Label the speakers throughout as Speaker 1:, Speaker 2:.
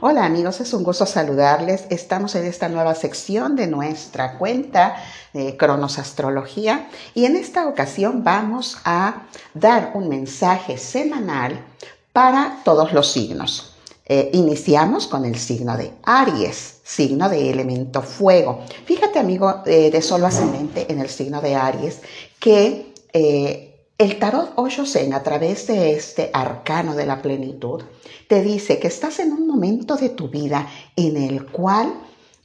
Speaker 1: Hola amigos, es un gusto saludarles. Estamos en esta nueva sección de nuestra cuenta de Cronos Astrología y en esta ocasión vamos a dar un mensaje semanal para todos los signos. Eh, iniciamos con el signo de Aries, signo de elemento fuego. Fíjate amigo eh, de solo ascendente en el signo de Aries que eh, el tarot Osho-Zen, a través de este arcano de la plenitud, te dice que estás en un momento de tu vida en el cual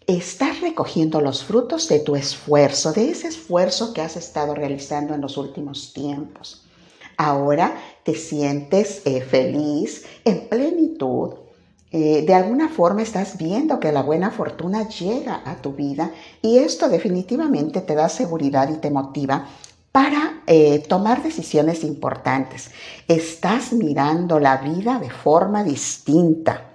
Speaker 1: estás recogiendo los frutos de tu esfuerzo, de ese esfuerzo que has estado realizando en los últimos tiempos. Ahora te sientes eh, feliz, en plenitud. Eh, de alguna forma estás viendo que la buena fortuna llega a tu vida y esto definitivamente te da seguridad y te motiva para eh, tomar decisiones importantes. Estás mirando la vida de forma distinta.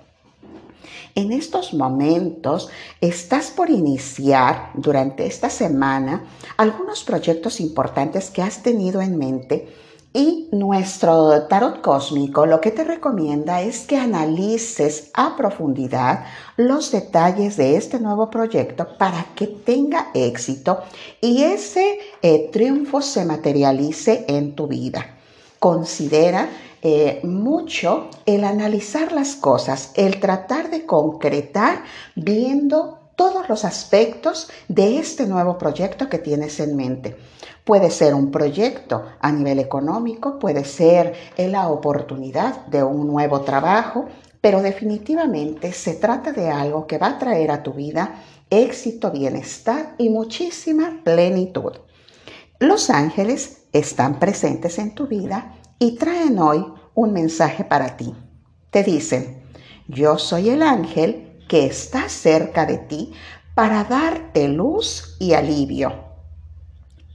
Speaker 1: En estos momentos estás por iniciar durante esta semana algunos proyectos importantes que has tenido en mente y nuestro tarot cósmico lo que te recomienda es que analices a profundidad los detalles de este nuevo proyecto para que tenga éxito y ese eh, triunfo se materialice en tu vida. Considera eh, mucho el analizar las cosas, el tratar de concretar viendo todos los aspectos de este nuevo proyecto que tienes en mente. Puede ser un proyecto a nivel económico, puede ser la oportunidad de un nuevo trabajo, pero definitivamente se trata de algo que va a traer a tu vida éxito, bienestar y muchísima plenitud. Los ángeles están presentes en tu vida y traen hoy un mensaje para ti. Te dicen, yo soy el ángel que está cerca de ti para darte luz y alivio.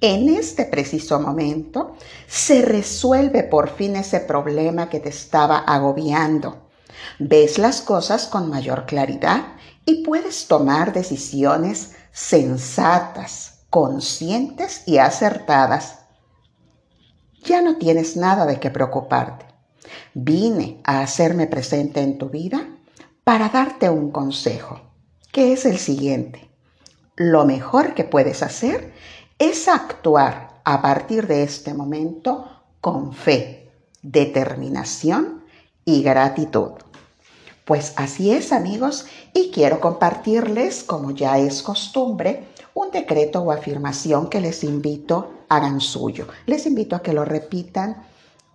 Speaker 1: En este preciso momento se resuelve por fin ese problema que te estaba agobiando. Ves las cosas con mayor claridad y puedes tomar decisiones sensatas, conscientes y acertadas. Ya no tienes nada de qué preocuparte. Vine a hacerme presente en tu vida para darte un consejo, que es el siguiente. Lo mejor que puedes hacer es actuar a partir de este momento con fe, determinación y gratitud. Pues así es amigos y quiero compartirles, como ya es costumbre, un decreto o afirmación que les invito a hagan suyo. Les invito a que lo repitan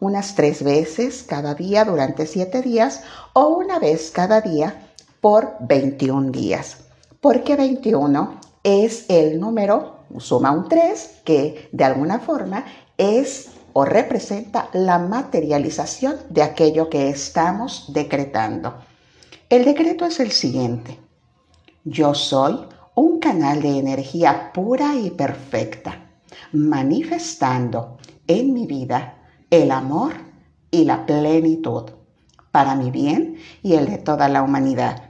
Speaker 1: unas tres veces cada día durante siete días o una vez cada día por 21 días. Porque 21 es el número, suma un 3, que de alguna forma es o representa la materialización de aquello que estamos decretando. El decreto es el siguiente. Yo soy un canal de energía pura y perfecta, manifestando en mi vida el amor y la plenitud para mi bien y el de toda la humanidad.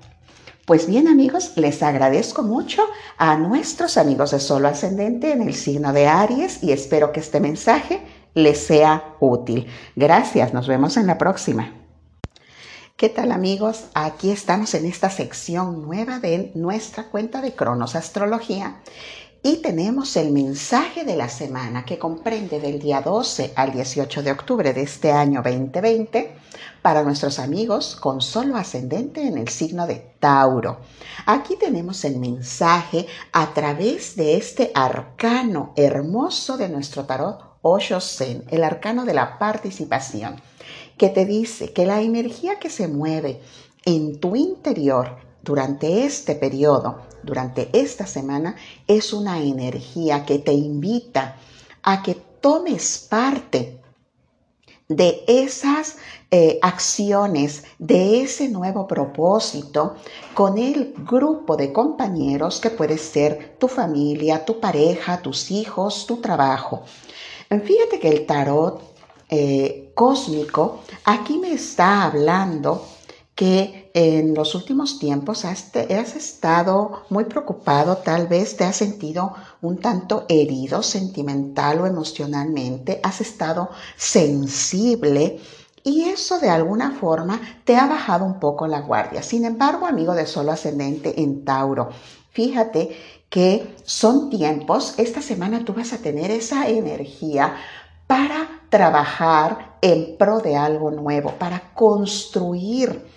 Speaker 1: Pues bien amigos, les agradezco mucho a nuestros amigos de Solo Ascendente en el signo de Aries y espero que este mensaje les sea útil. Gracias, nos vemos en la próxima. ¿Qué tal amigos? Aquí estamos en esta sección nueva de nuestra cuenta de Cronos Astrología y tenemos el mensaje de la semana que comprende del día 12 al 18 de octubre de este año 2020 para nuestros amigos con solo ascendente en el signo de Tauro. Aquí tenemos el mensaje a través de este arcano hermoso de nuestro tarot Osho Zen, el arcano de la participación, que te dice que la energía que se mueve en tu interior durante este periodo, durante esta semana, es una energía que te invita a que tomes parte de esas eh, acciones, de ese nuevo propósito con el grupo de compañeros que puede ser tu familia, tu pareja, tus hijos, tu trabajo. Fíjate que el tarot eh, cósmico aquí me está hablando que en los últimos tiempos has, estado muy preocupado, tal vez te has sentido un tanto herido sentimental o emocionalmente, has estado sensible y eso de alguna forma te ha bajado un poco la guardia. Sin embargo, amigo de solo ascendente en Tauro, fíjate que son tiempos, esta semana tú vas a tener esa energía para trabajar en pro de algo nuevo, para construir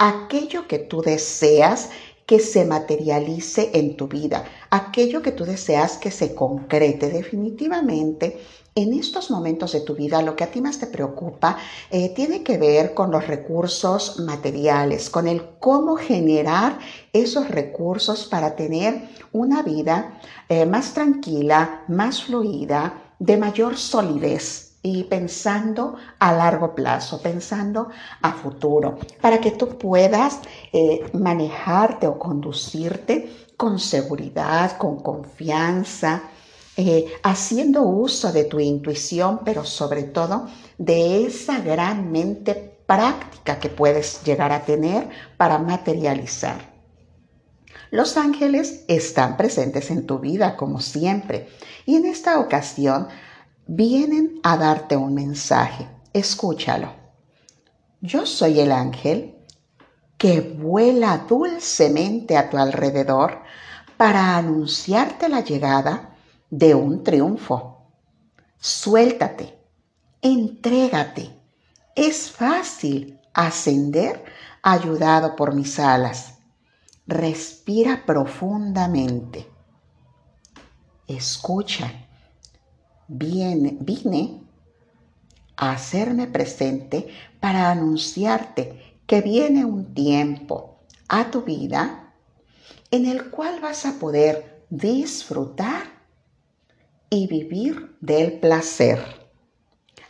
Speaker 1: aquello que tú deseas que se materialice en tu vida, aquello que tú deseas que se concrete definitivamente. En estos momentos de tu vida, lo que a ti más te preocupa eh, tiene que ver con los recursos materiales, con el cómo generar esos recursos para tener una vida eh, más tranquila, más fluida, de mayor solidez y pensando a largo plazo, pensando a futuro, para que tú puedas eh, manejarte o conducirte con seguridad, con confianza, eh, haciendo uso de tu intuición, pero sobre todo de esa gran mente práctica que puedes llegar a tener para materializar. Los ángeles están presentes en tu vida como siempre y en esta ocasión vienen a darte un mensaje. Escúchalo. Yo soy el ángel que vuela dulcemente a tu alrededor para anunciarte la llegada de un triunfo. Suéltate, entrégate. Es fácil ascender ayudado por mis alas. Respira profundamente. Escucha vine a hacerme presente para anunciarte que viene un tiempo a tu vida en el cual vas a poder disfrutar y vivir del placer.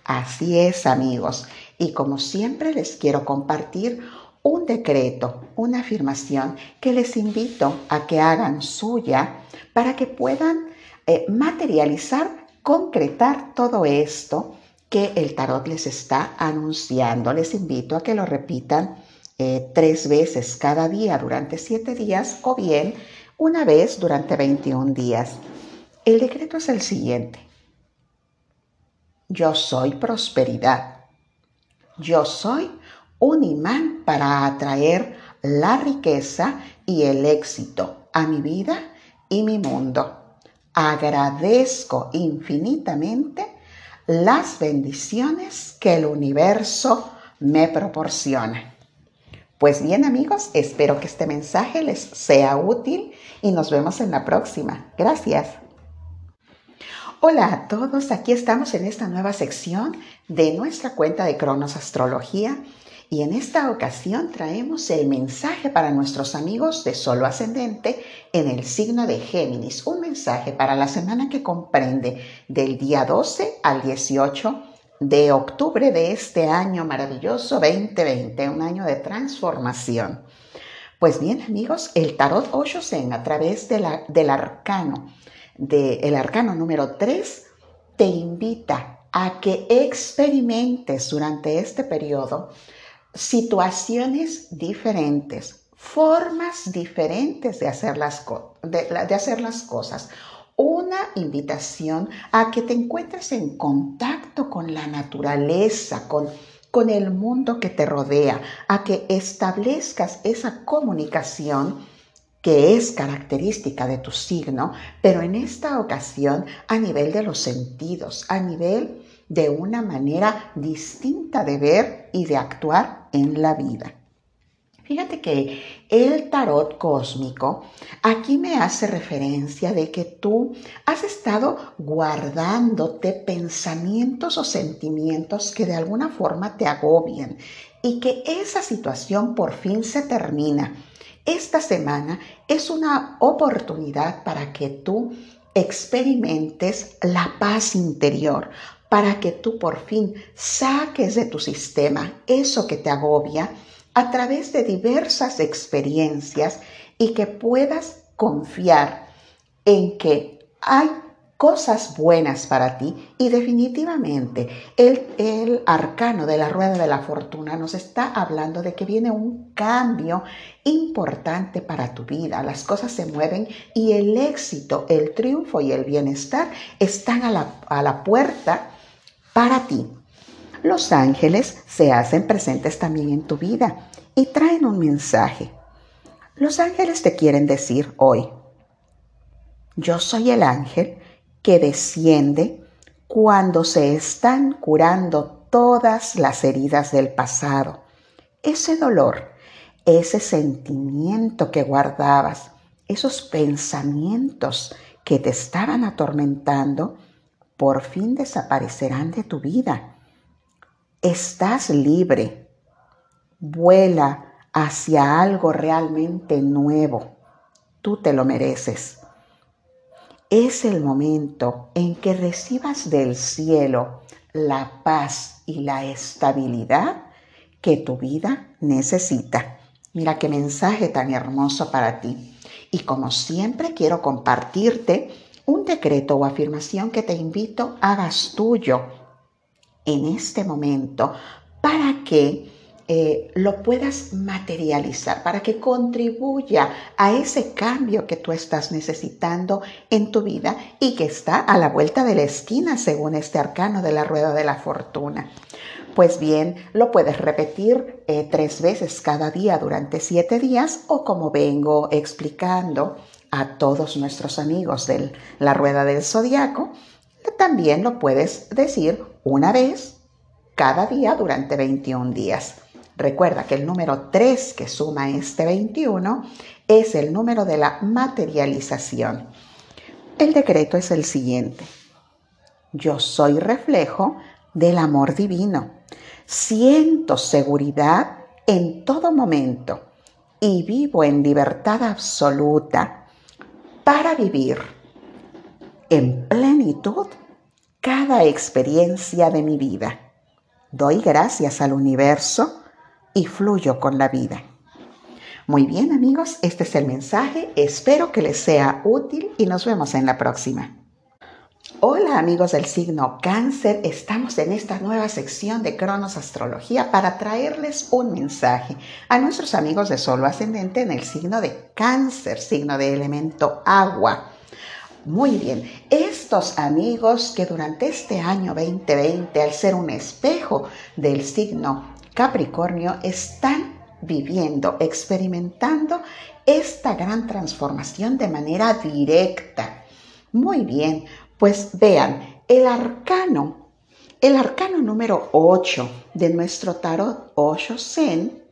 Speaker 1: Así es, amigos. Y como siempre les quiero compartir un decreto, una afirmación que les invito a que hagan suya para que puedan eh, materializar concretar todo esto que el tarot les está anunciando. Les invito a que lo repitan eh, tres veces cada día durante siete días o bien una vez durante 21 días. El decreto es el siguiente. Yo soy prosperidad. Yo soy un imán para atraer la riqueza y el éxito a mi vida y mi mundo agradezco infinitamente las bendiciones que el universo me proporciona. Pues bien amigos, espero que este mensaje les sea útil y nos vemos en la próxima. Gracias. Hola a todos, aquí estamos en esta nueva sección de nuestra cuenta de Cronos Astrología y en esta ocasión traemos el mensaje para nuestros amigos de Solo Ascendente en el signo de Géminis, un mensaje para la semana que comprende del día 12 al 18 de octubre de este año maravilloso 2020, un año de transformación. Pues bien amigos, el tarot Oshosen a través de del arcano, del arcano número 3, te invita a que experimentes durante este periodo situaciones diferentes, formas diferentes de hacer las, de, hacer las cosas. Una invitación a que te encuentres en contacto con la naturaleza, con, con el mundo que te rodea, a que establezcas esa comunicación que es característica de tu signo, pero en esta ocasión a nivel de los sentidos, a nivel de una manera distinta de ver y de actuar en la vida. Fíjate que el tarot cósmico aquí me hace referencia de que tú has estado guardándote pensamientos o sentimientos que de alguna forma te agobian y que esa situación por fin se termina. Esta semana es una oportunidad para que tú experimentes la paz interior, para que tú por fin saques de tu sistema eso que te agobia a través de diversas experiencias y que puedas confiar en que hay cosas buenas para ti y definitivamente el, el, arcano de la rueda de la fortuna nos está hablando de que viene un cambio importante para tu vida. Las cosas se mueven y el éxito, el triunfo y el bienestar están a la, a la puerta para ti. Los ángeles se hacen presentes también en tu vida y traen un mensaje. Los ángeles te quieren decir hoy, yo soy el ángel que desciende cuando se están curando todas las heridas del pasado. Ese dolor, ese sentimiento que guardabas, esos pensamientos que te estaban atormentando, por fin desaparecerán de tu vida. Estás libre. Vuela hacia algo realmente nuevo. Tú te lo mereces es el momento en que recibas del cielo la paz y la estabilidad que tu vida necesita. Mira qué mensaje tan hermoso para ti. Y como siempre quiero compartirte un decreto o afirmación que te invito hagas tuyo en este momento para que eh, lo puedas materializar, para que contribuya a ese cambio que tú estás necesitando en tu vida y que está a la vuelta de la esquina según este arcano de la rueda de la fortuna. Pues bien, lo puedes repetir eh, tres veces cada día durante siete días o como vengo explicando a todos nuestros amigos de la rueda del zodiaco, también lo puedes decir una vez cada día durante 21 días. Recuerda que el número 3 que suma este 21 es el número de la materialización. El decreto es el siguiente. Yo soy reflejo del amor divino. Siento seguridad en todo momento y vivo en libertad absoluta para vivir en plenitud cada experiencia de mi vida. Doy gracias al universo y fluyo con la vida. Muy bien amigos, este es el mensaje, espero que les sea útil y nos vemos en la próxima. Hola amigos del signo cáncer, estamos en esta nueva sección de Cronos Astrología para traerles un mensaje a nuestros amigos de Solo Ascendente en el signo de cáncer, signo de elemento agua. Muy bien, estos amigos que durante este año 2020, al ser un espejo del signo Capricornio están viviendo, experimentando esta gran transformación de manera directa. Muy bien, pues vean, el arcano, el arcano número 8 de nuestro tarot Osho Zen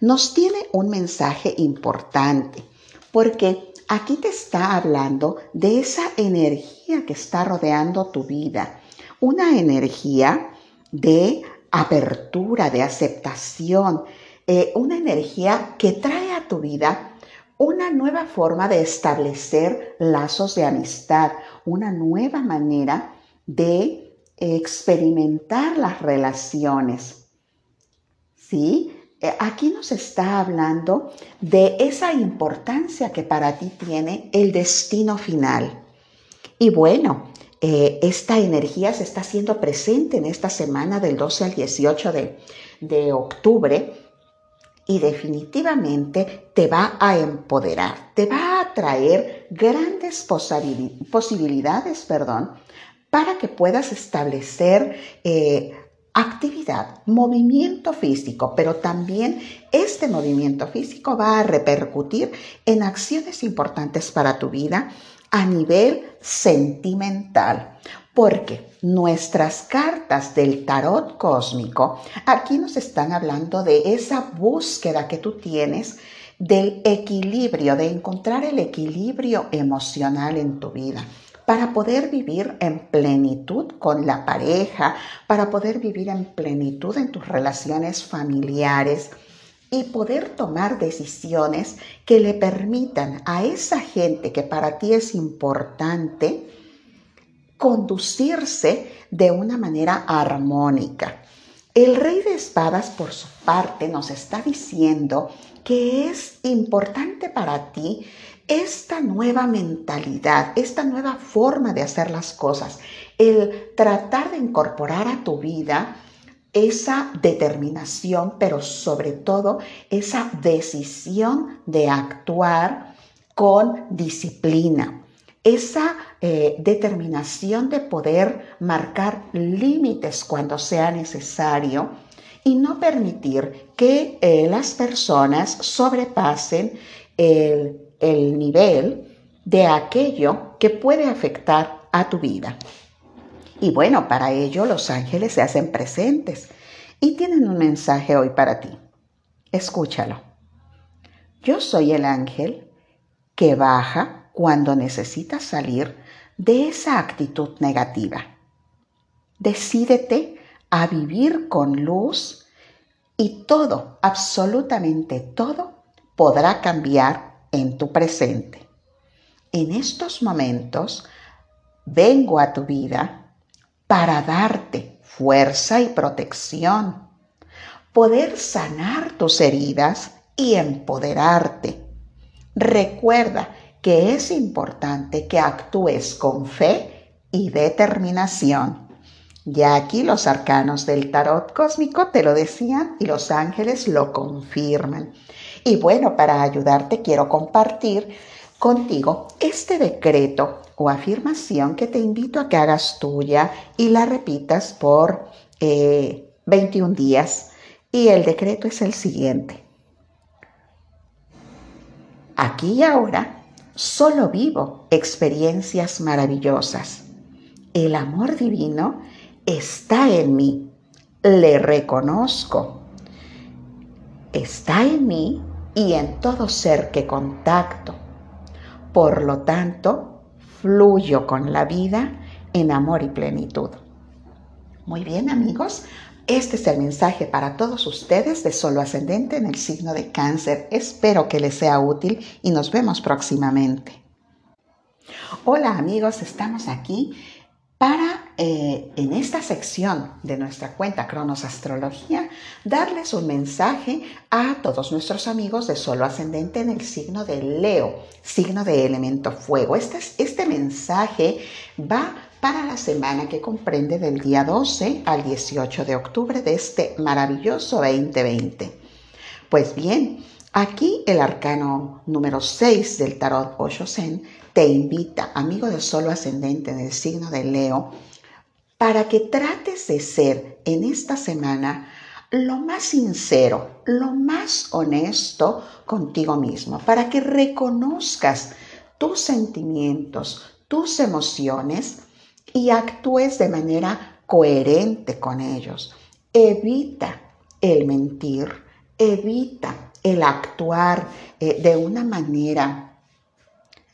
Speaker 1: nos tiene un mensaje importante, porque aquí te está hablando de esa energía que está rodeando tu vida, una energía de apertura, de aceptación, eh, una energía que trae a tu vida una nueva forma de establecer lazos de amistad, una nueva manera de experimentar las relaciones. ¿Sí? Eh, aquí nos está hablando de esa importancia que para ti tiene el destino final. Y bueno, eh, esta energía se está haciendo presente en esta semana del 12 al 18 de, de octubre y definitivamente te va a empoderar, te va a traer grandes posibilidades perdón, para que puedas establecer eh, actividad, movimiento físico, pero también este movimiento físico va a repercutir en acciones importantes para tu vida a nivel sentimental, porque nuestras cartas del tarot cósmico aquí nos están hablando de esa búsqueda que tú tienes del equilibrio, de encontrar el equilibrio emocional en tu vida para poder vivir en plenitud con la pareja, para poder vivir en plenitud en tus relaciones familiares, y poder tomar decisiones que le permitan a esa gente que para ti es importante conducirse de una manera armónica. El rey de espadas, por su parte, nos está diciendo que es importante para ti esta nueva mentalidad, esta nueva forma de hacer las cosas, el tratar de incorporar a tu vida esa determinación, pero sobre todo esa decisión de actuar con disciplina. esa eh, determinación de poder marcar límites cuando sea necesario y no permitir que eh, las personas sobrepasen el, el nivel de aquello que puede afectar a tu vida. Y bueno, para ello los ángeles se hacen presentes y tienen un mensaje hoy para ti. Escúchalo. Yo soy el ángel que baja cuando necesitas salir de esa actitud negativa. Decídete a vivir con luz y todo, absolutamente todo, podrá cambiar en tu presente. En estos momentos vengo a tu vida para darte fuerza y protección, poder sanar tus heridas y empoderarte. Recuerda que es importante que actúes con fe y determinación. Ya aquí los arcanos del tarot cósmico te lo decían y los ángeles lo confirman. Y bueno, para ayudarte quiero compartir contigo este decreto o afirmación que te invito a que hagas tuya y la repitas por 21 eh, días. Y el decreto es el siguiente. Aquí y ahora solo vivo experiencias maravillosas. El amor divino está en mí, le reconozco. Está en mí y en todo ser que contacto. Por lo tanto, fluyo con la vida en amor y plenitud. Muy bien amigos, este es el mensaje para todos ustedes de Solo Ascendente en el signo de cáncer. Espero que les sea útil y nos vemos próximamente. Hola amigos, estamos aquí para eh, en esta sección de nuestra cuenta Cronos Astrología darles un mensaje a todos nuestros amigos de Solo Ascendente en el signo de Leo, signo de elemento fuego. Este, este mensaje va para la semana que comprende del día 12 al 18 de octubre de este maravilloso 2020. Pues bien, aquí el arcano número 6 del tarot Osho Zen te invita, amigo de solo ascendente en el signo de Leo, para que trates de ser en esta semana lo más sincero, lo más honesto contigo mismo, para que reconozcas tus sentimientos, tus emociones y actúes de manera coherente con ellos. Evita el mentir, evita el actuar eh, de una manera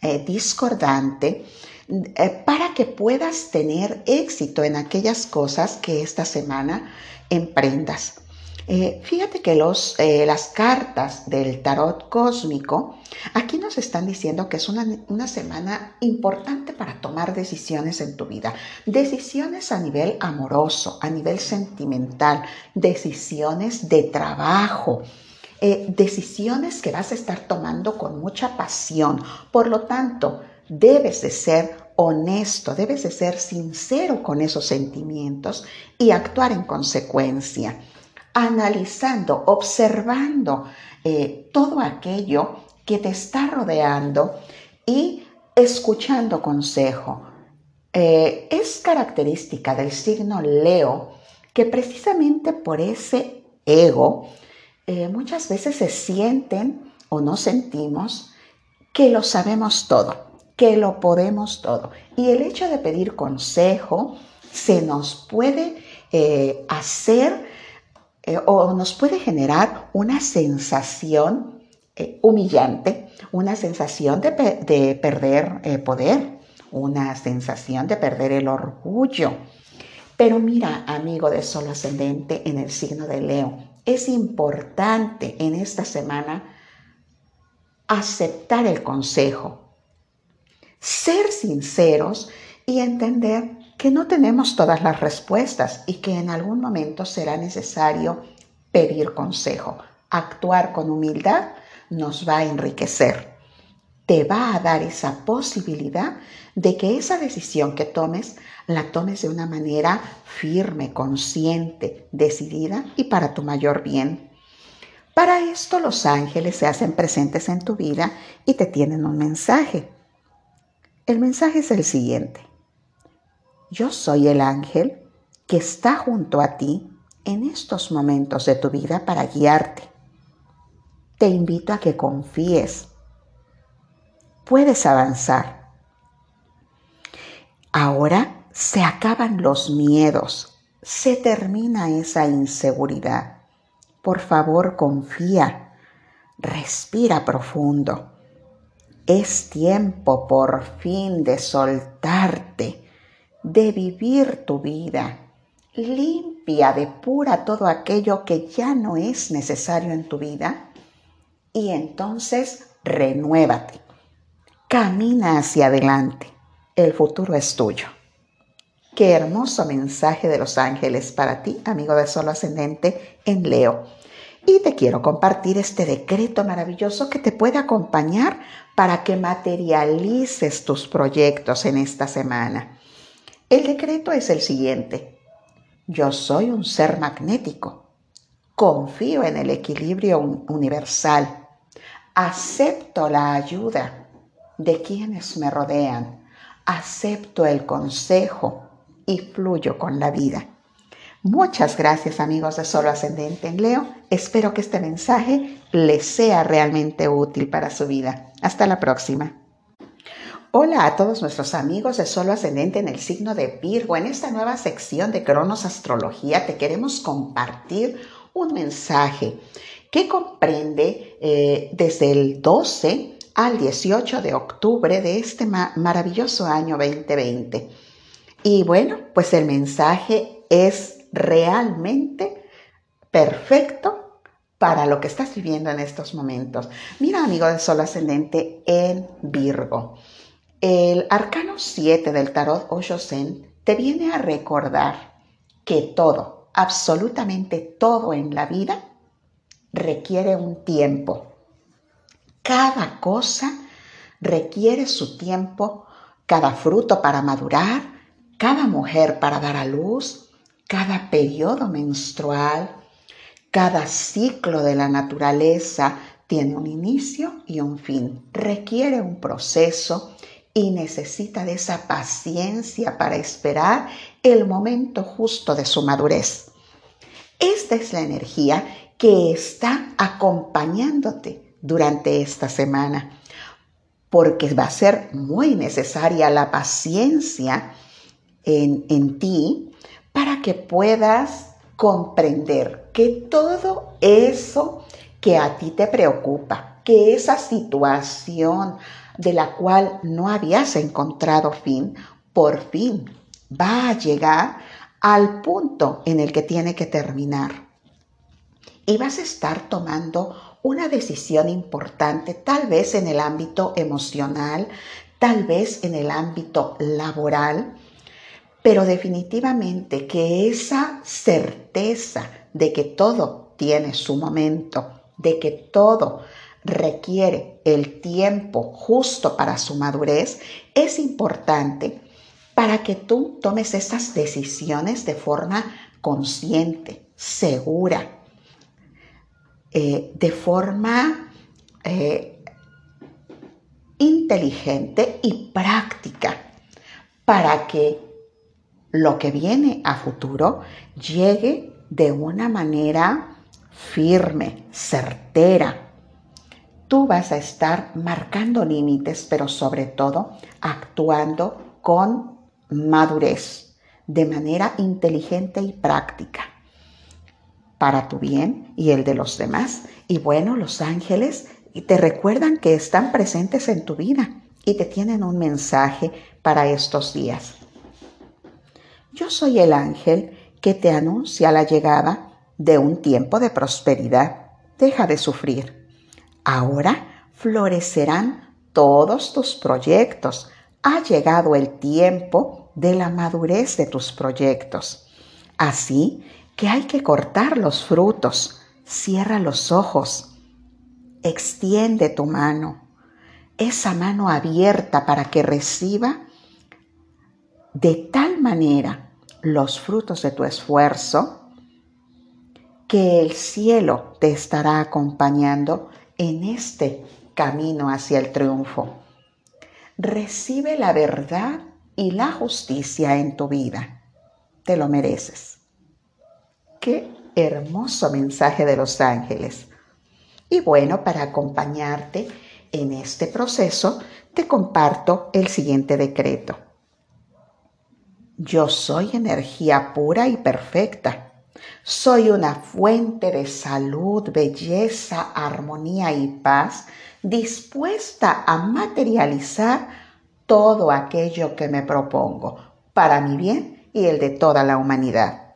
Speaker 1: eh, discordante eh, para que puedas tener éxito en aquellas cosas que esta semana emprendas. Eh, fíjate que los, eh, las cartas del tarot cósmico aquí nos están diciendo que es una, una, semana importante para tomar decisiones en tu vida. Decisiones a nivel amoroso, a nivel sentimental, decisiones de trabajo. Eh, decisiones que vas a estar tomando con mucha pasión. Por lo tanto, debes de ser honesto, debes de ser sincero con esos sentimientos y actuar en consecuencia analizando, observando eh, todo aquello que te está rodeando y escuchando consejo. Eh, es característica del signo Leo que precisamente por ese ego eh, muchas veces se sienten o no sentimos que lo sabemos todo, que lo podemos todo. Y el hecho de pedir consejo se nos puede hacer eh, o nos puede generar una sensación eh, humillante, una sensación de, perder eh, poder, una sensación de perder el orgullo. Pero mira, amigo de Sol Ascendente en el signo de Leo, es importante en esta semana aceptar el consejo, ser sinceros y entender que no tenemos todas las respuestas y que en algún momento será necesario pedir consejo. Actuar con humildad nos va a enriquecer. Te va a dar esa posibilidad de que esa decisión que tomes la tomes de una manera firme, consciente, decidida y para tu mayor bien. Para esto los ángeles se hacen presentes en tu vida y te tienen un mensaje. El mensaje es el siguiente. Yo soy el ángel que está junto a ti en estos momentos de tu vida para guiarte. Te invito a que confíes. Puedes avanzar. Ahora se acaban los miedos, se termina esa inseguridad. Por favor, confía, respira profundo. Es tiempo por fin de soltarte, de vivir tu vida. Limpia, depura todo aquello que ya no es necesario en tu vida y entonces renuévate. Camina hacia adelante. El futuro es tuyo. Qué hermoso mensaje de los ángeles para ti, amigo de Solo Ascendente en Leo. Y te quiero compartir este decreto maravilloso que te puede acompañar para que materialices tus proyectos en esta semana. El decreto es el siguiente. Yo soy un ser magnético. Confío en el equilibrio universal. Acepto la ayuda de quienes me rodean. Acepto el consejo y fluyo con la vida. Muchas gracias amigos de Solo Ascendente en Leo. Espero que este mensaje les sea realmente útil para su vida. Hasta la próxima. Hola a todos nuestros amigos de Solo Ascendente en el signo de Virgo. En esta nueva sección de Cronos Astrología te queremos compartir un mensaje que comprende eh, desde el 12 al 18 de octubre de este maravilloso año 2020. Y bueno, pues el mensaje es realmente perfecto para lo que estás viviendo en estos momentos. Mira, amigo de Sol Ascendente en Virgo. El arcano 7 del tarot Oshosen te viene a recordar que todo, absolutamente todo en la vida requiere un tiempo. Cada cosa requiere su tiempo, cada fruto para madurar, cada mujer para dar a luz, cada periodo menstrual, cada ciclo de la naturaleza tiene un inicio y un fin, requiere un proceso y necesita de esa paciencia para esperar el momento justo de su madurez. Esta es la energía que está acompañándote durante esta semana, porque va a ser muy necesaria la paciencia en, ti para que puedas comprender que todo eso que a ti te preocupa, que esa situación de la cual no habías encontrado fin, por fin va a llegar al punto en el que tiene que terminar. Y vas a estar tomando una decisión importante, tal vez en el ámbito emocional, tal vez en el ámbito laboral, pero definitivamente que esa certeza de que todo tiene su momento, de que todo requiere el tiempo justo para su madurez, es importante para que tú tomes esas decisiones de forma consciente, segura, eh, de forma eh, inteligente y práctica, para que lo que viene a futuro llegue de una manera firme, certera. Tú vas a estar marcando límites, pero sobre todo actuando con madurez, de manera inteligente y práctica, para tu bien y el de los demás. Y bueno, los ángeles te recuerdan que están presentes en tu vida y te tienen un mensaje para estos días. Yo soy el ángel que te anuncia la llegada de un tiempo de prosperidad. Deja de sufrir. Ahora florecerán todos tus proyectos. Ha llegado el tiempo de la madurez de tus proyectos. Así que hay que cortar los frutos. Cierra los ojos. Extiende tu mano. Esa mano abierta para que reciba de tal manera los frutos de tu esfuerzo que el cielo te estará acompañando en este camino hacia el triunfo. recibe la verdad y la justicia en tu vida. Te lo mereces. Qué hermoso mensaje de los ángeles. Y bueno, para acompañarte en este proceso, te comparto el siguiente decreto. Yo soy energía pura y perfecta. Soy una fuente de salud, belleza, armonía y paz dispuesta a materializar todo aquello que me propongo para mi bien y el de toda la humanidad.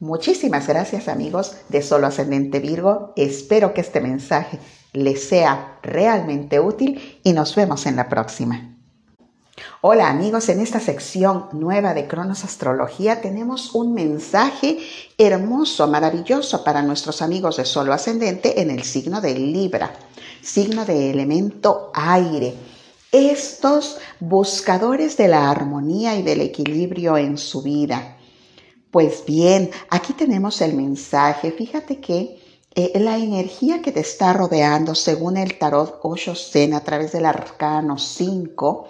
Speaker 1: Muchísimas gracias amigos de Solo Ascendente Virgo. Espero que este mensaje les sea realmente útil y nos vemos en la próxima. Hola amigos, en esta sección nueva de Cronos Astrología tenemos un mensaje hermoso, maravilloso para nuestros amigos de Solo Ascendente en el signo de Libra, signo de elemento aire. Estos buscadores de la armonía y del equilibrio en su vida. Pues bien, aquí tenemos el mensaje. Fíjate que eh, la energía que te está rodeando, según el tarot Osho Zen a través del arcano 5,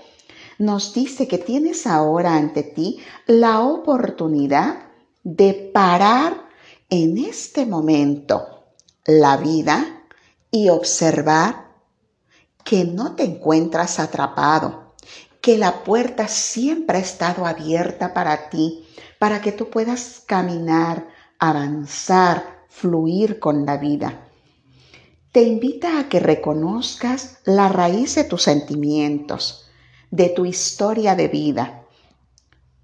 Speaker 1: nos dice que tienes ahora ante ti la oportunidad de parar en este momento la vida y observar que no te encuentras atrapado, que la puerta siempre ha estado abierta para ti para que tú puedas caminar, avanzar, fluir con la vida. Te invita a que reconozcas la raíz de tus sentimientos, de tu historia de vida,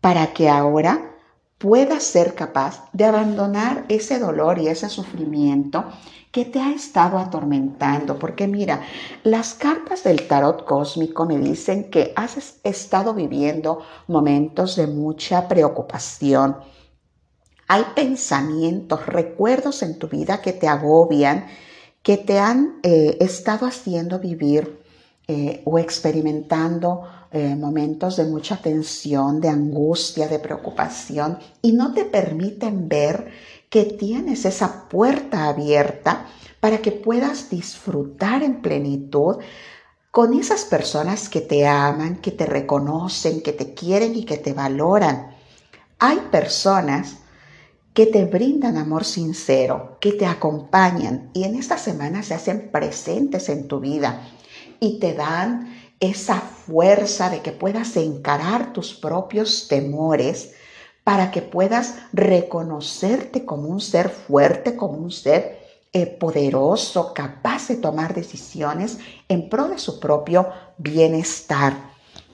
Speaker 1: para que ahora puedas ser capaz de abandonar ese dolor y ese sufrimiento que te ha estado atormentando. Porque mira, las cartas del tarot cósmico me dicen que has estado viviendo momentos de mucha preocupación. Hay pensamientos, recuerdos en tu vida que te agobian, que te han eh, estado haciendo vivir eh, o experimentando eh, momentos de mucha tensión, de angustia, de preocupación y no te permiten ver que tienes esa puerta abierta para que puedas disfrutar en plenitud con esas personas que te aman, que te reconocen, que te quieren y que te valoran. Hay personas que te brindan amor sincero, que te acompañan y en esta semana se hacen presentes en tu vida y te dan esa fuerza de que puedas encarar tus propios temores para que puedas reconocerte como un ser fuerte, como un ser eh, poderoso, capaz de tomar decisiones en pro de su propio bienestar,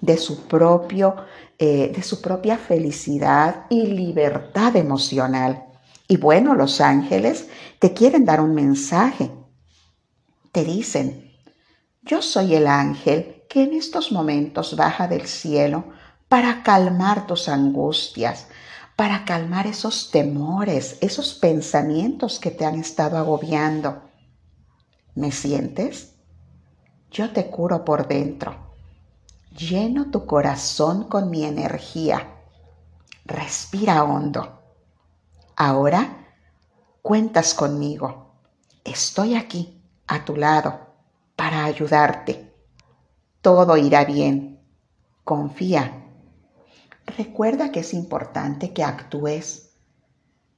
Speaker 1: de su, propio, eh, de su propia felicidad y libertad emocional. Y bueno, los ángeles te quieren dar un mensaje. Te dicen, yo soy el ángel que en estos momentos baja del cielo para calmar tus angustias, para calmar esos temores, esos pensamientos que te han estado agobiando. ¿Me sientes? Yo te curo por dentro. Lleno tu corazón con mi energía. Respira hondo. Ahora cuentas conmigo. Estoy aquí, a tu lado, para ayudarte. Todo irá bien. Confía recuerda que es importante que actúes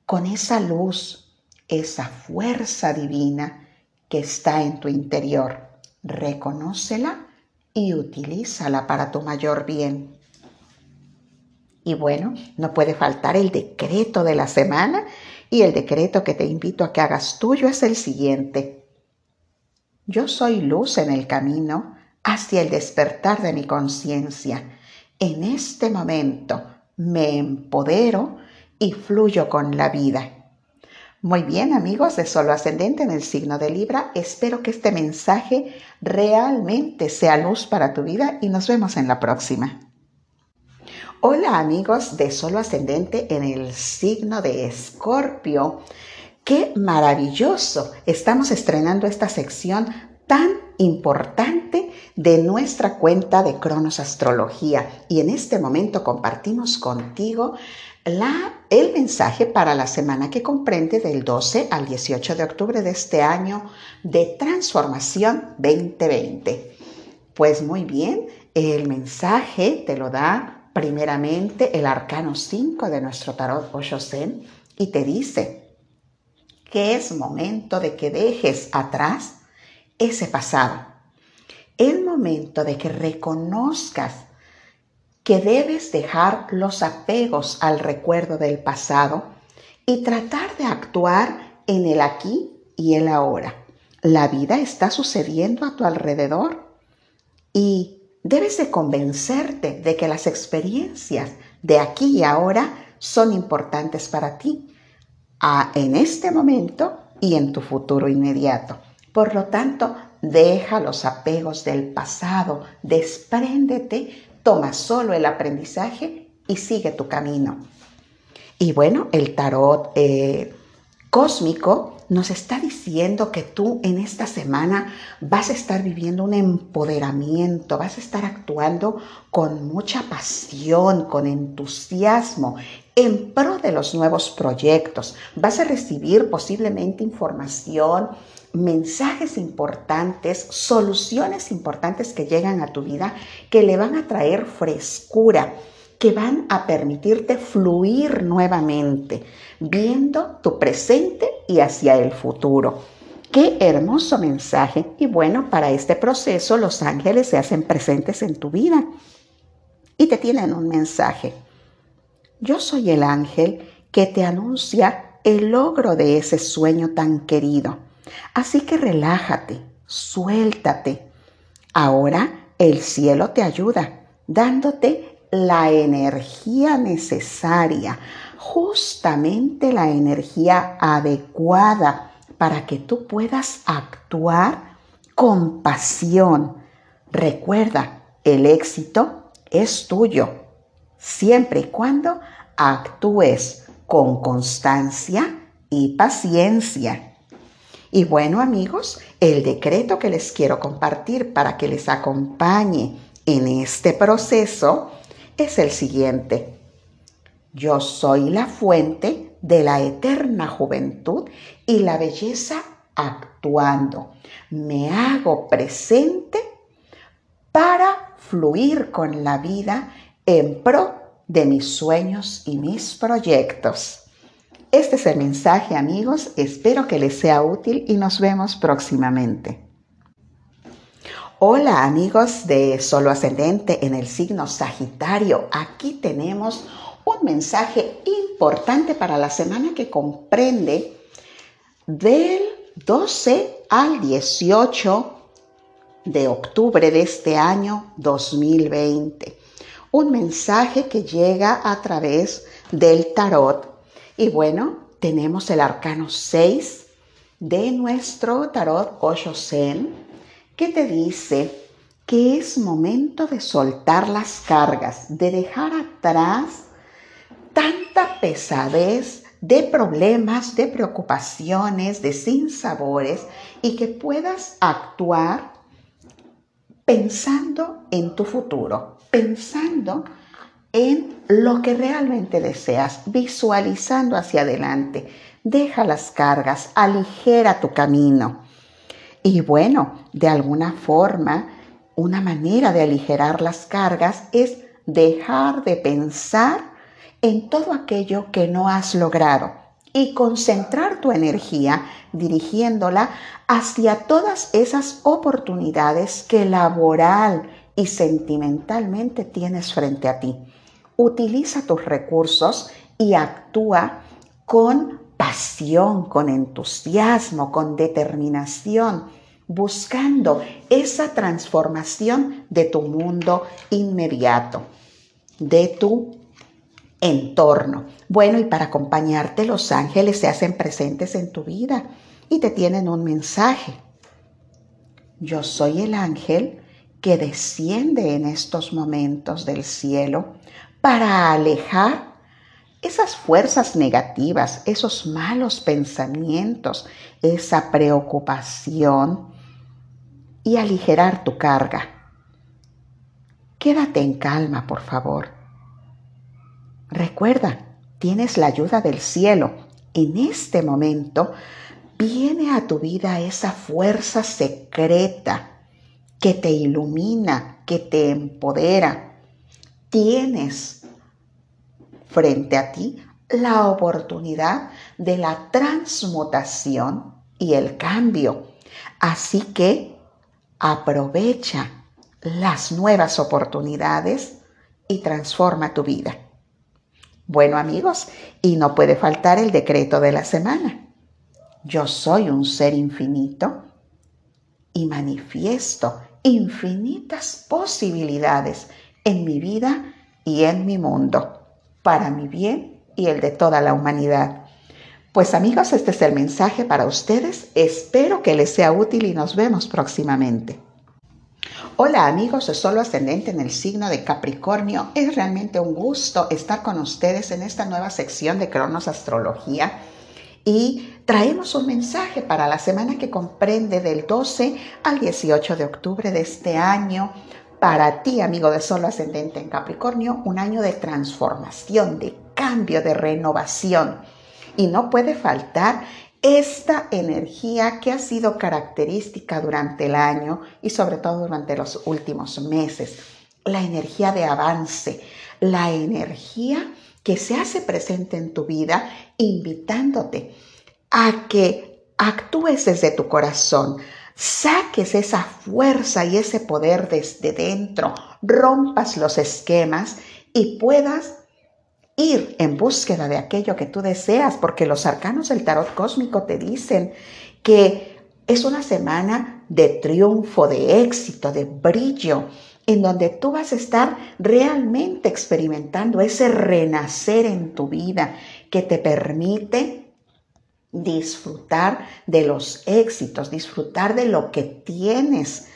Speaker 1: con esa luz, esa fuerza divina que está en tu interior. Reconócela y utilízala para tu mayor bien. Y bueno, no puede faltar el decreto de la semana y el decreto que te invito a que hagas tuyo es el siguiente. Yo soy luz en el camino hacia el despertar de mi conciencia en este momento me empodero y fluyo con la vida. Muy bien amigos de Solo Ascendente en el signo de Libra, espero que este mensaje realmente sea luz para tu vida y nos vemos en la próxima. Hola amigos de Solo Ascendente en el signo de Escorpio. Qué maravilloso. Estamos estrenando esta sección tan importante de nuestra cuenta de Cronos Astrología. Y en este momento compartimos contigo la, el mensaje para la semana que comprende del 12 al 18 de octubre de este año de transformación 2020. Pues muy bien, El mensaje te lo da primeramente el arcano 5 de nuestro tarot Oshosen y te dice que es momento de que dejes atrás ese pasado. El momento de que reconozcas que debes dejar los apegos al recuerdo del pasado y tratar de actuar en el aquí y el ahora. La vida está sucediendo a tu alrededor y debes de convencerte de que las experiencias de aquí y ahora son importantes para ti en este momento y en tu futuro inmediato. Por lo tanto, deja los apegos del pasado, despréndete, toma solo el aprendizaje y sigue tu camino. Y bueno, el tarot eh, cósmico nos está diciendo que tú en esta semana vas a estar viviendo un empoderamiento, vas a estar actuando con mucha pasión, con entusiasmo, en pro de los nuevos proyectos. Vas a recibir posiblemente información, mensajes importantes, soluciones importantes que llegan a tu vida que le van a traer frescura que van a permitirte fluir nuevamente, viendo tu presente y hacia el futuro. Qué hermoso mensaje. Y bueno, para este proceso los ángeles se hacen presentes en tu vida y te tienen un mensaje. Yo soy el ángel que te anuncia el logro de ese sueño tan querido. Así que relájate, suéltate. Ahora el cielo te ayuda, dándote la energía necesaria, justamente la energía adecuada para que tú puedas actuar con pasión. Recuerda, el éxito es tuyo, siempre y cuando actúes con constancia y paciencia. Y bueno amigos, el decreto que les quiero compartir para que les acompañe en este proceso es el siguiente. Yo soy la fuente de la eterna juventud y la belleza actuando. Me hago presente para fluir con la vida en pro de mis sueños y mis proyectos. Este es el mensaje amigos, espero que les sea útil y nos vemos próximamente. Hola amigos de Solo Ascendente en el signo Sagitario. Aquí tenemos un mensaje importante para la semana que comprende del 12 al 18 de octubre de este año 2020. Un mensaje que llega a través del tarot. Y bueno, tenemos el arcano 6 de nuestro tarot Osho Zen ¿Qué te dice que es momento de soltar las cargas, de dejar atrás tanta pesadez de problemas, de preocupaciones, de sinsabores y que puedas actuar pensando en tu futuro, pensando en lo que realmente deseas, visualizando hacia adelante. Deja las cargas, aligera tu camino. Y bueno, de alguna forma, una manera de aligerar las cargas es dejar de pensar en todo aquello que no has logrado y concentrar tu energía dirigiéndola hacia todas esas oportunidades que laboral y sentimentalmente tienes frente a ti. Utiliza tus recursos y actúa con pasión, con entusiasmo, con determinación, buscando esa transformación de tu mundo inmediato, de tu entorno. Bueno, y para acompañarte los ángeles se hacen presentes en tu vida y te tienen un mensaje. Yo soy el ángel que desciende en estos momentos del cielo para alejar esas fuerzas negativas, esos malos pensamientos, esa preocupación y aligerar tu carga. Quédate en calma, por favor. Recuerda, tienes la ayuda del cielo. En este momento viene a tu vida esa fuerza secreta que te ilumina que te empodera. Tienes frente a ti la oportunidad de la transmutación y el cambio. Así que aprovecha las nuevas oportunidades y transforma tu vida. Bueno amigos, y no puede faltar el decreto de la semana. Yo soy un ser infinito y manifiesto infinitas posibilidades en mi vida y en mi mundo, para mi bien y el de toda la humanidad. Pues amigos, este es el mensaje para ustedes. Espero que les sea útil y nos vemos próximamente. Hola amigos de Solo Ascendente en el signo de Capricornio. Es realmente un gusto estar con ustedes en esta nueva sección de Cronos Astrología y traemos un mensaje para la semana que comprende del 12 al 18 de octubre de este año. Para ti, amigo de Solo Ascendente en Capricornio, un año de transformación, de cambio, de renovación. Y no puede faltar esta energía que ha sido característica durante el año y sobre todo durante los últimos meses. La energía de avance, la energía que se hace presente en tu vida invitándote a que actúes desde tu corazón, saques esa fuerza y ese poder desde dentro, rompas los esquemas y puedas ir en búsqueda de aquello que tú deseas, porque los arcanos del tarot cósmico te dicen que es una semana de triunfo, de éxito, de brillo, en donde tú vas a estar realmente experimentando ese renacer en tu vida que te permite disfrutar de los éxitos, disfrutar de lo que tienes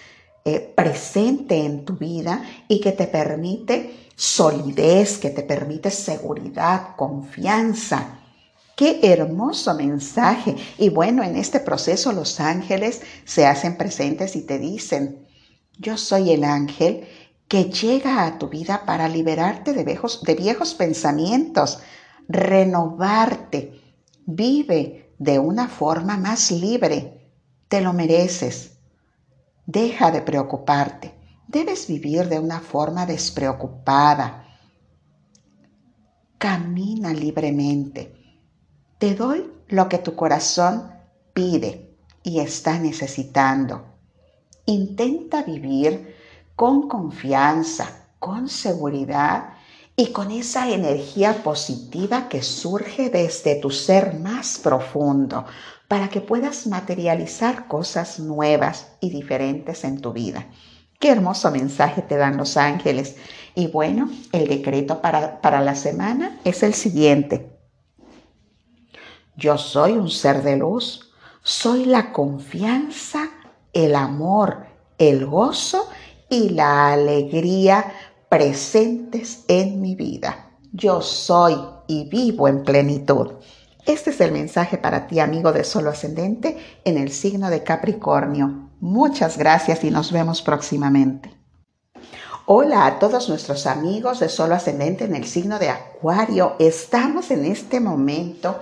Speaker 1: eh, presente en tu vida y que te permite solidez, que te permite seguridad, confianza. Qué hermoso mensaje. Y bueno, en este proceso los ángeles se hacen presentes y te dicen, yo soy el ángel que llega a tu vida para liberarte de viejos, de viejos pensamientos, renovarte. Vive de una forma más libre. Te lo mereces. Deja de preocuparte. Debes vivir de una forma despreocupada. Camina libremente. Te doy lo que tu corazón pide y está necesitando. Intenta vivir con confianza, con seguridad y con esa energía positiva que surge desde tu ser más profundo para que puedas materializar cosas nuevas y diferentes en tu vida. Qué hermoso mensaje te dan los ángeles. Y bueno, el decreto para, para la semana es el siguiente. Yo soy un ser de luz, soy la confianza, el amor, el gozo y la alegría presentes en mi vida. Yo soy y vivo en plenitud. Este es el mensaje para ti, amigo de Solo Ascendente, en el signo de Capricornio. Muchas gracias y nos vemos próximamente. Hola a todos nuestros amigos de Solo Ascendente en el signo de Acuario. Estamos en este momento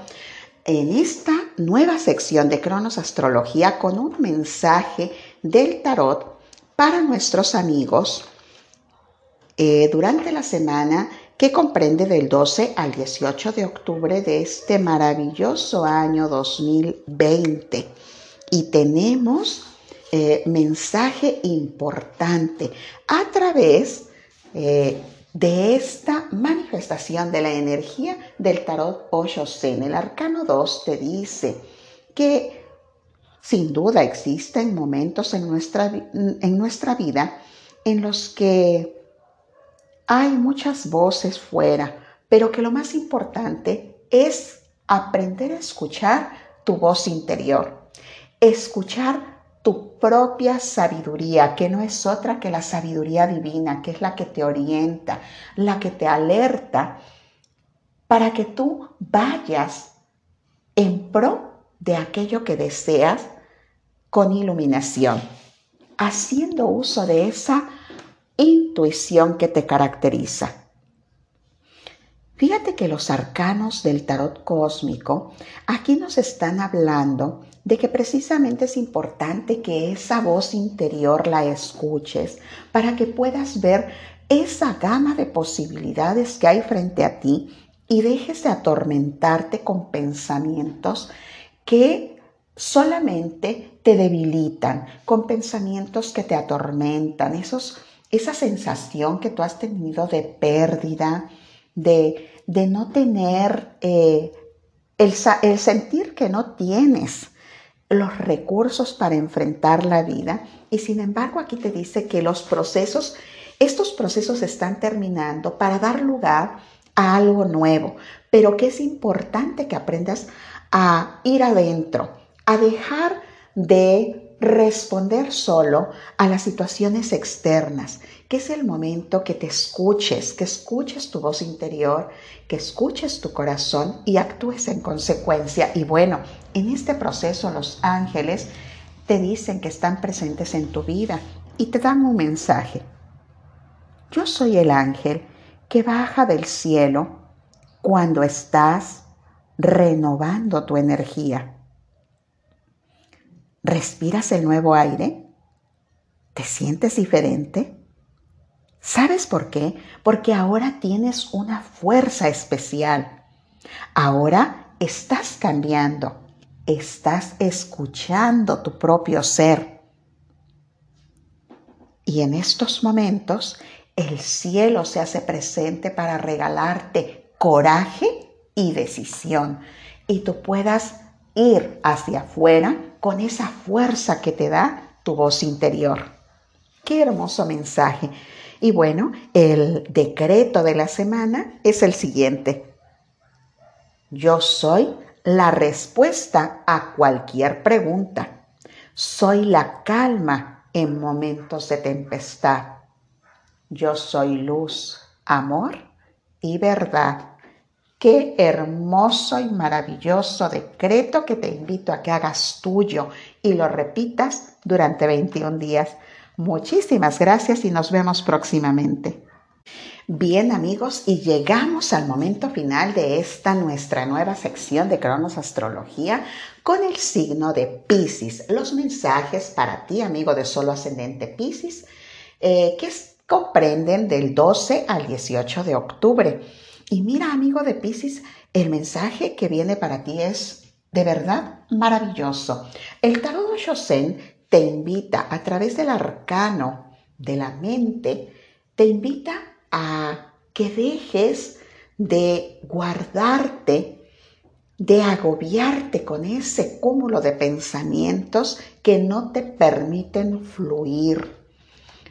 Speaker 1: en esta nueva sección de Cronos Astrología con un mensaje del tarot para nuestros amigos eh, durante la semana que comprende del 12 al 18 de octubre de este maravilloso año 2020. Y tenemos eh, mensaje importante a través eh, de esta manifestación de la energía del tarot Osho Zen. El arcano 2 te dice que sin duda existen momentos en nuestra, en nuestra vida en los que hay muchas voces fuera, pero que lo más importante es aprender a escuchar tu voz interior, escuchar tu propia sabiduría, que no es otra que la sabiduría divina, que es la que te orienta, la que te alerta, para que tú vayas en pro de aquello que deseas con iluminación, haciendo uso de esa intuición que te caracteriza. Fíjate que los arcanos del tarot cósmico aquí nos están hablando de que precisamente es importante que esa voz interior la escuches para que puedas ver esa gama de posibilidades que hay frente a ti y dejes de atormentarte con pensamientos que solamente te debilitan, con pensamientos que te atormentan, esos, esa sensación que tú has tenido de pérdida, de, de no tener eh, el, el sentir que no tienes los recursos para enfrentar la vida. Y sin embargo aquí te dice que los procesos, estos procesos están terminando para dar lugar a algo nuevo, pero que es importante que aprendas a ir adentro, a dejar de responder solo a las situaciones externas, que es el momento que te escuches, que escuches tu voz interior, que escuches tu corazón y actúes en consecuencia. Y bueno, en este proceso los ángeles te dicen que están presentes en tu vida y te dan un mensaje. Yo soy el ángel que baja del cielo cuando estás renovando tu energía. ¿Respiras el nuevo aire? ¿Te sientes diferente? ¿Sabes por qué? Porque ahora tienes una fuerza especial. Ahora estás cambiando, estás escuchando tu propio ser. Y en estos momentos el cielo se hace presente para regalarte coraje y decisión y tú puedas ir hacia afuera con esa fuerza que te da tu voz interior. Qué hermoso mensaje. Y bueno, el decreto de la semana es el siguiente. Yo soy la respuesta a cualquier pregunta. Soy la calma en momentos de tempestad. Yo soy luz, amor y verdad. Qué hermoso y maravilloso decreto que te invito a que hagas tuyo y lo repitas durante 21 días. Muchísimas gracias y nos vemos próximamente. Bien amigos, y llegamos al momento final de esta nuestra nueva sección de Cronos Astrología con el signo de Pisces. Los mensajes para ti, amigo de Solo Ascendente Pisces, eh, que comprenden del 12 al 18 de octubre. Y mira, amigo de Pisces, el mensaje que viene para ti es de verdad maravilloso. El tarot Shosen te invita a través del arcano de la mente, te invita a que dejes de guardarte, de agobiarte con ese cúmulo de pensamientos que no te permiten fluir.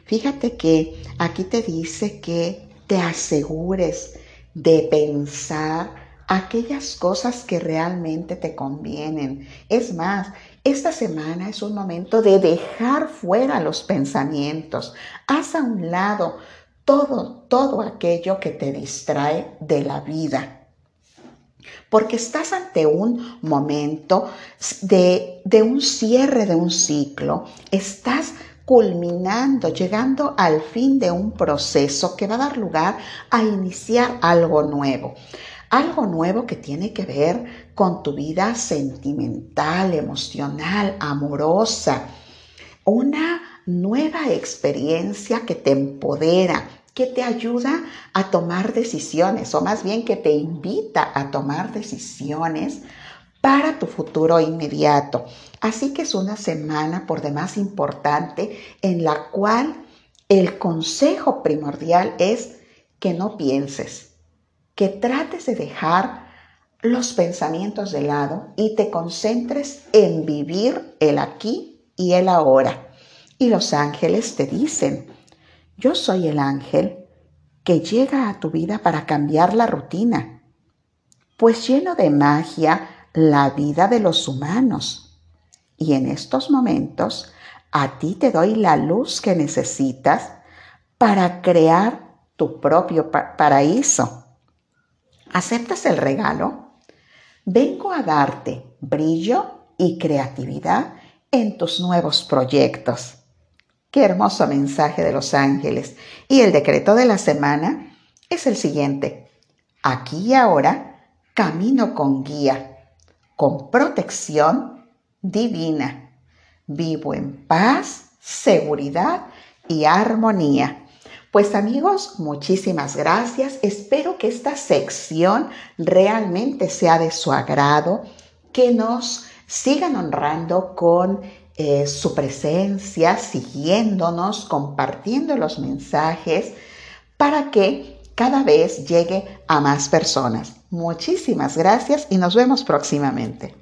Speaker 1: Fíjate que aquí te dice que te asegures de pensar aquellas cosas que realmente te convienen. Es más, esta semana es un momento de dejar fuera los pensamientos. Haz a un lado todo, todo aquello que te distrae de la vida. Porque estás ante un momento de, de un cierre de un ciclo. Estás culminando, llegando al fin de un proceso que va a dar lugar a iniciar algo nuevo. Algo nuevo que tiene que ver con tu vida sentimental, emocional, amorosa. Una nueva experiencia que te empodera, que te ayuda a tomar decisiones, o más bien que te invita a tomar decisiones para tu futuro inmediato. Así que es una semana por demás importante en la cual el consejo primordial es que no pienses, que trates de dejar los pensamientos de lado y te concentres en vivir el aquí y el ahora. Y los ángeles te dicen, yo soy el ángel que llega a tu vida para cambiar la rutina, pues lleno de magia, la vida de los humanos. Y en estos momentos a ti te doy la luz que necesitas para crear tu propio paraíso. ¿Aceptas el regalo? Vengo a darte brillo y creatividad en tus nuevos proyectos. Qué hermoso mensaje de los ángeles. Y el decreto de la semana es el siguiente. Aquí y ahora camino con guía con protección divina. Vivo en paz, seguridad y armonía. Pues amigos, muchísimas gracias. Espero que esta sección realmente sea de su agrado, que nos sigan honrando con eh, su presencia, siguiéndonos, compartiendo los mensajes para que cada vez llegue a más personas. Muchísimas gracias y nos vemos próximamente.